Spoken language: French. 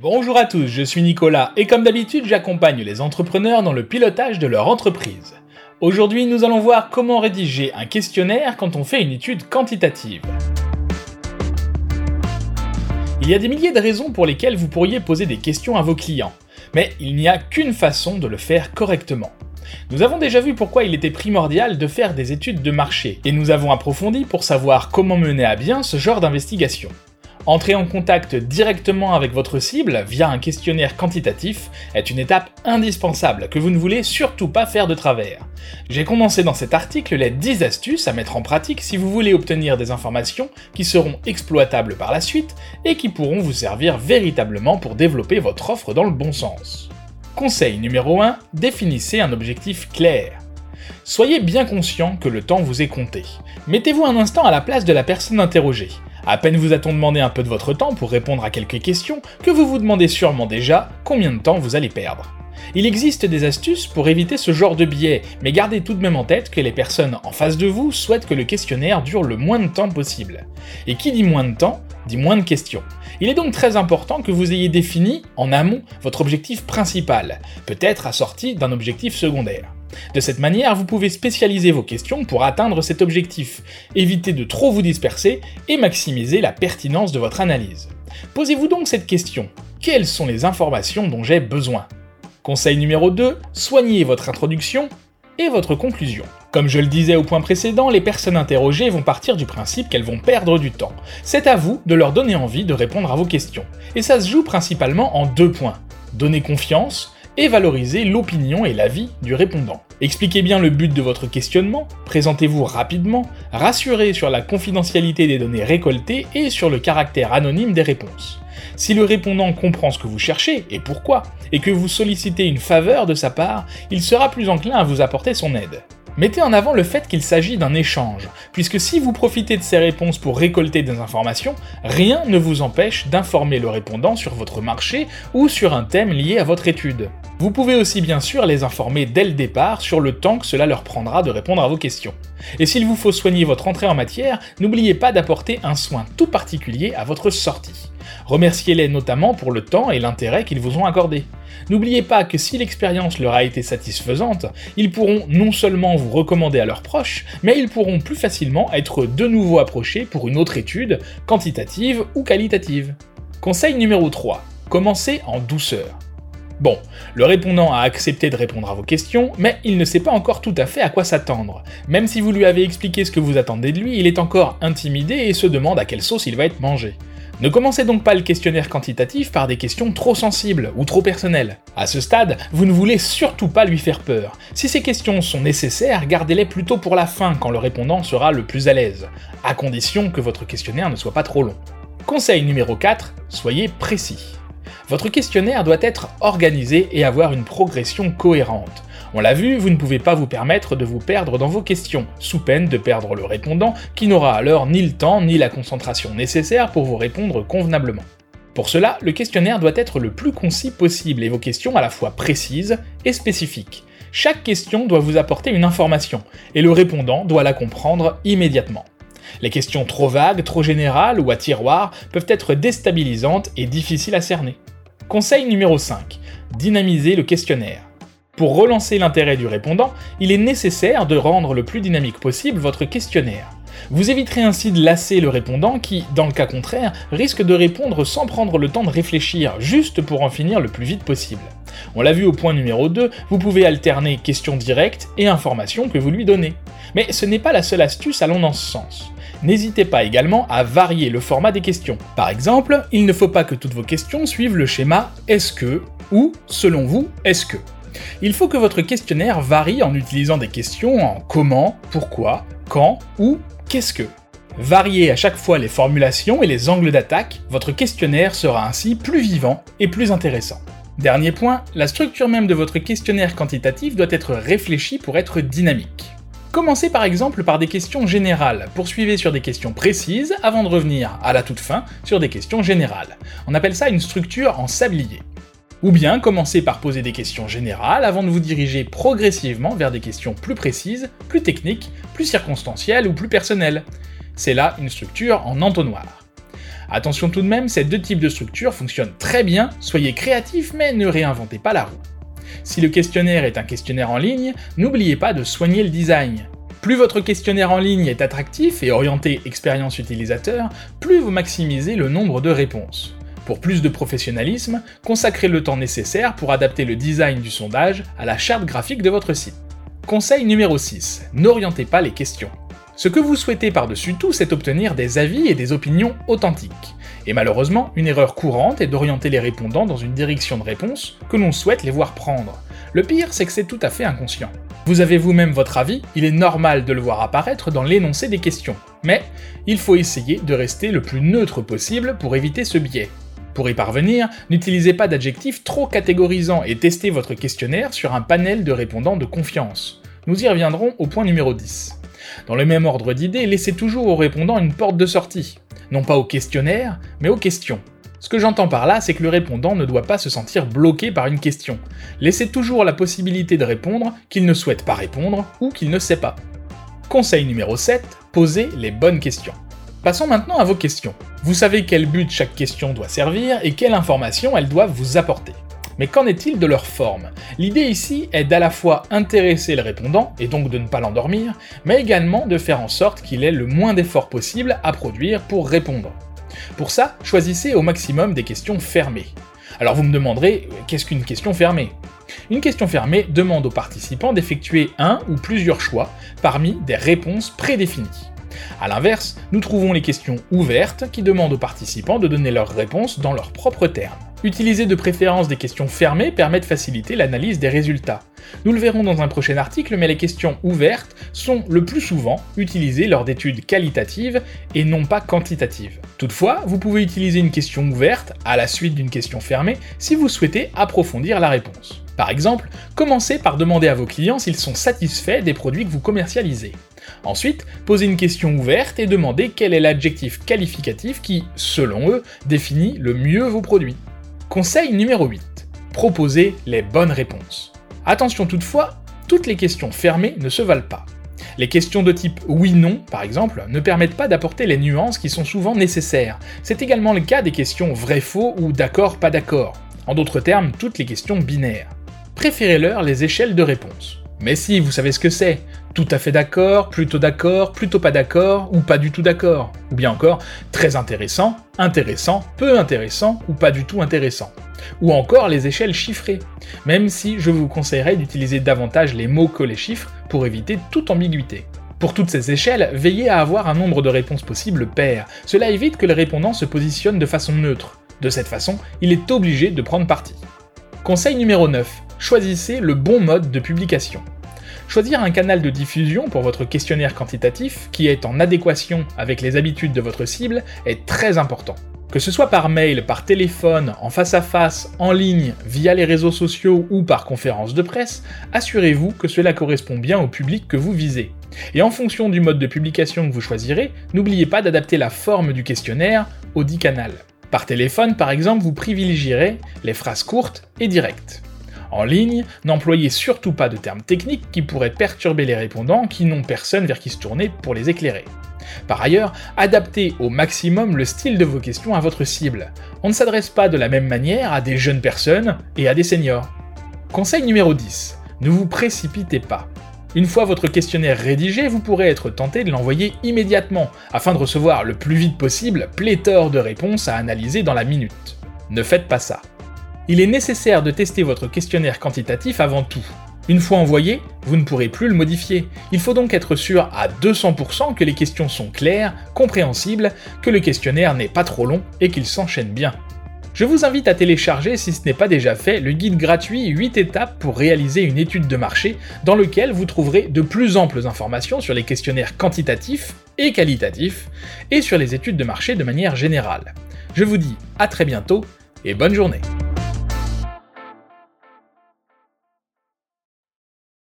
Bonjour à tous, je suis Nicolas et comme d'habitude j'accompagne les entrepreneurs dans le pilotage de leur entreprise. Aujourd'hui nous allons voir comment rédiger un questionnaire quand on fait une étude quantitative. Il y a des milliers de raisons pour lesquelles vous pourriez poser des questions à vos clients, mais il n'y a qu'une façon de le faire correctement. Nous avons déjà vu pourquoi il était primordial de faire des études de marché, et nous avons approfondi pour savoir comment mener à bien ce genre d'investigation. Entrer en contact directement avec votre cible via un questionnaire quantitatif est une étape indispensable que vous ne voulez surtout pas faire de travers. J'ai commencé dans cet article les 10 astuces à mettre en pratique si vous voulez obtenir des informations qui seront exploitables par la suite et qui pourront vous servir véritablement pour développer votre offre dans le bon sens. Conseil numéro 1, définissez un objectif clair. Soyez bien conscient que le temps vous est compté. Mettez-vous un instant à la place de la personne interrogée. À peine vous a-t-on demandé un peu de votre temps pour répondre à quelques questions que vous vous demandez sûrement déjà combien de temps vous allez perdre. Il existe des astuces pour éviter ce genre de biais, mais gardez tout de même en tête que les personnes en face de vous souhaitent que le questionnaire dure le moins de temps possible. Et qui dit moins de temps, dit moins de questions. Il est donc très important que vous ayez défini, en amont, votre objectif principal, peut-être assorti d'un objectif secondaire. De cette manière, vous pouvez spécialiser vos questions pour atteindre cet objectif, éviter de trop vous disperser et maximiser la pertinence de votre analyse. Posez-vous donc cette question. Quelles sont les informations dont j'ai besoin? Conseil numéro 2, soignez votre introduction et votre conclusion. Comme je le disais au point précédent, les personnes interrogées vont partir du principe qu'elles vont perdre du temps. C'est à vous de leur donner envie de répondre à vos questions. Et ça se joue principalement en deux points. Donner confiance et valoriser l'opinion et l'avis du répondant. Expliquez bien le but de votre questionnement, présentez-vous rapidement, rassurez sur la confidentialité des données récoltées et sur le caractère anonyme des réponses. Si le répondant comprend ce que vous cherchez et pourquoi, et que vous sollicitez une faveur de sa part, il sera plus enclin à vous apporter son aide. Mettez en avant le fait qu'il s'agit d'un échange, puisque si vous profitez de ces réponses pour récolter des informations, rien ne vous empêche d'informer le répondant sur votre marché ou sur un thème lié à votre étude. Vous pouvez aussi bien sûr les informer dès le départ sur le temps que cela leur prendra de répondre à vos questions. Et s'il vous faut soigner votre entrée en matière, n'oubliez pas d'apporter un soin tout particulier à votre sortie. Remerciez-les notamment pour le temps et l'intérêt qu'ils vous ont accordé. N'oubliez pas que si l'expérience leur a été satisfaisante, ils pourront non seulement vous recommander à leurs proches, mais ils pourront plus facilement être de nouveau approchés pour une autre étude, quantitative ou qualitative. Conseil numéro 3. Commencez en douceur. Bon, le répondant a accepté de répondre à vos questions, mais il ne sait pas encore tout à fait à quoi s'attendre. Même si vous lui avez expliqué ce que vous attendez de lui, il est encore intimidé et se demande à quelle sauce il va être mangé. Ne commencez donc pas le questionnaire quantitatif par des questions trop sensibles ou trop personnelles. À ce stade, vous ne voulez surtout pas lui faire peur. Si ces questions sont nécessaires, gardez-les plutôt pour la fin quand le répondant sera le plus à l'aise, à condition que votre questionnaire ne soit pas trop long. Conseil numéro 4, soyez précis. Votre questionnaire doit être organisé et avoir une progression cohérente. On l'a vu, vous ne pouvez pas vous permettre de vous perdre dans vos questions, sous peine de perdre le répondant qui n'aura alors ni le temps ni la concentration nécessaire pour vous répondre convenablement. Pour cela, le questionnaire doit être le plus concis possible et vos questions à la fois précises et spécifiques. Chaque question doit vous apporter une information, et le répondant doit la comprendre immédiatement. Les questions trop vagues, trop générales ou à tiroir peuvent être déstabilisantes et difficiles à cerner. Conseil numéro 5. Dynamiser le questionnaire. Pour relancer l'intérêt du répondant, il est nécessaire de rendre le plus dynamique possible votre questionnaire. Vous éviterez ainsi de lasser le répondant qui, dans le cas contraire, risque de répondre sans prendre le temps de réfléchir, juste pour en finir le plus vite possible. On l'a vu au point numéro 2, vous pouvez alterner questions directes et informations que vous lui donnez. Mais ce n'est pas la seule astuce allant dans ce sens. N'hésitez pas également à varier le format des questions. Par exemple, il ne faut pas que toutes vos questions suivent le schéma est-ce que ou selon vous est-ce que. Il faut que votre questionnaire varie en utilisant des questions en comment, pourquoi, quand ou qu'est-ce que. Variez à chaque fois les formulations et les angles d'attaque, votre questionnaire sera ainsi plus vivant et plus intéressant. Dernier point, la structure même de votre questionnaire quantitatif doit être réfléchie pour être dynamique. Commencez par exemple par des questions générales, poursuivez sur des questions précises avant de revenir à la toute fin sur des questions générales. On appelle ça une structure en sablier. Ou bien commencez par poser des questions générales avant de vous diriger progressivement vers des questions plus précises, plus techniques, plus circonstancielles ou plus personnelles. C'est là une structure en entonnoir. Attention tout de même, ces deux types de structures fonctionnent très bien, soyez créatifs mais ne réinventez pas la roue. Si le questionnaire est un questionnaire en ligne, n'oubliez pas de soigner le design. Plus votre questionnaire en ligne est attractif et orienté expérience utilisateur, plus vous maximisez le nombre de réponses. Pour plus de professionnalisme, consacrez le temps nécessaire pour adapter le design du sondage à la charte graphique de votre site. Conseil numéro 6. N'orientez pas les questions. Ce que vous souhaitez par-dessus tout, c'est obtenir des avis et des opinions authentiques. Et malheureusement, une erreur courante est d'orienter les répondants dans une direction de réponse que l'on souhaite les voir prendre. Le pire, c'est que c'est tout à fait inconscient. Vous avez vous-même votre avis, il est normal de le voir apparaître dans l'énoncé des questions, mais il faut essayer de rester le plus neutre possible pour éviter ce biais. Pour y parvenir, n'utilisez pas d'adjectifs trop catégorisants et testez votre questionnaire sur un panel de répondants de confiance. Nous y reviendrons au point numéro 10. Dans le même ordre d'idées, laissez toujours aux répondants une porte de sortie. Non pas au questionnaire, mais aux questions. Ce que j'entends par là, c'est que le répondant ne doit pas se sentir bloqué par une question. Laissez toujours la possibilité de répondre qu'il ne souhaite pas répondre ou qu'il ne sait pas. Conseil numéro 7, posez les bonnes questions. Passons maintenant à vos questions. Vous savez quel but chaque question doit servir et quelle information elles doivent vous apporter. Mais qu'en est-il de leur forme? L'idée ici est d'à la fois intéresser le répondant, et donc de ne pas l'endormir, mais également de faire en sorte qu'il ait le moins d'efforts possible à produire pour répondre. Pour ça, choisissez au maximum des questions fermées. Alors vous me demanderez, qu'est-ce qu'une question fermée? Une question fermée demande aux participants d'effectuer un ou plusieurs choix parmi des réponses prédéfinies. A l'inverse, nous trouvons les questions ouvertes qui demandent aux participants de donner leurs réponses dans leurs propres termes. Utiliser de préférence des questions fermées permet de faciliter l'analyse des résultats. Nous le verrons dans un prochain article, mais les questions ouvertes sont le plus souvent utilisées lors d'études qualitatives et non pas quantitatives. Toutefois, vous pouvez utiliser une question ouverte à la suite d'une question fermée si vous souhaitez approfondir la réponse. Par exemple, commencez par demander à vos clients s'ils sont satisfaits des produits que vous commercialisez. Ensuite, posez une question ouverte et demandez quel est l'adjectif qualificatif qui, selon eux, définit le mieux vos produits. Conseil numéro 8. Proposez les bonnes réponses. Attention toutefois, toutes les questions fermées ne se valent pas. Les questions de type oui-non, par exemple, ne permettent pas d'apporter les nuances qui sont souvent nécessaires. C'est également le cas des questions vrai-faux ou d'accord-pas d'accord. En d'autres termes, toutes les questions binaires. Préférez-leur les échelles de réponse. Mais si, vous savez ce que c'est. Tout à fait d'accord, plutôt d'accord, plutôt pas d'accord, ou pas du tout d'accord. Ou bien encore, très intéressant, intéressant, peu intéressant, ou pas du tout intéressant. Ou encore les échelles chiffrées. Même si je vous conseillerais d'utiliser davantage les mots que les chiffres pour éviter toute ambiguïté. Pour toutes ces échelles, veillez à avoir un nombre de réponses possibles pair. Cela évite que le répondant se positionne de façon neutre. De cette façon, il est obligé de prendre parti. Conseil numéro 9 choisissez le bon mode de publication. Choisir un canal de diffusion pour votre questionnaire quantitatif qui est en adéquation avec les habitudes de votre cible est très important. Que ce soit par mail, par téléphone, en face à face, en ligne, via les réseaux sociaux ou par conférence de presse, assurez-vous que cela correspond bien au public que vous visez. Et en fonction du mode de publication que vous choisirez, n'oubliez pas d'adapter la forme du questionnaire au dit canal. Par téléphone, par exemple, vous privilégierez les phrases courtes et directes. En ligne, n'employez surtout pas de termes techniques qui pourraient perturber les répondants qui n'ont personne vers qui se tourner pour les éclairer. Par ailleurs, adaptez au maximum le style de vos questions à votre cible. On ne s'adresse pas de la même manière à des jeunes personnes et à des seniors. Conseil numéro 10. Ne vous précipitez pas. Une fois votre questionnaire rédigé, vous pourrez être tenté de l'envoyer immédiatement, afin de recevoir le plus vite possible pléthore de réponses à analyser dans la minute. Ne faites pas ça il est nécessaire de tester votre questionnaire quantitatif avant tout. Une fois envoyé, vous ne pourrez plus le modifier. Il faut donc être sûr à 200% que les questions sont claires, compréhensibles, que le questionnaire n'est pas trop long et qu'il s'enchaîne bien. Je vous invite à télécharger, si ce n'est pas déjà fait, le guide gratuit 8 étapes pour réaliser une étude de marché dans lequel vous trouverez de plus amples informations sur les questionnaires quantitatifs et qualitatifs et sur les études de marché de manière générale. Je vous dis à très bientôt et bonne journée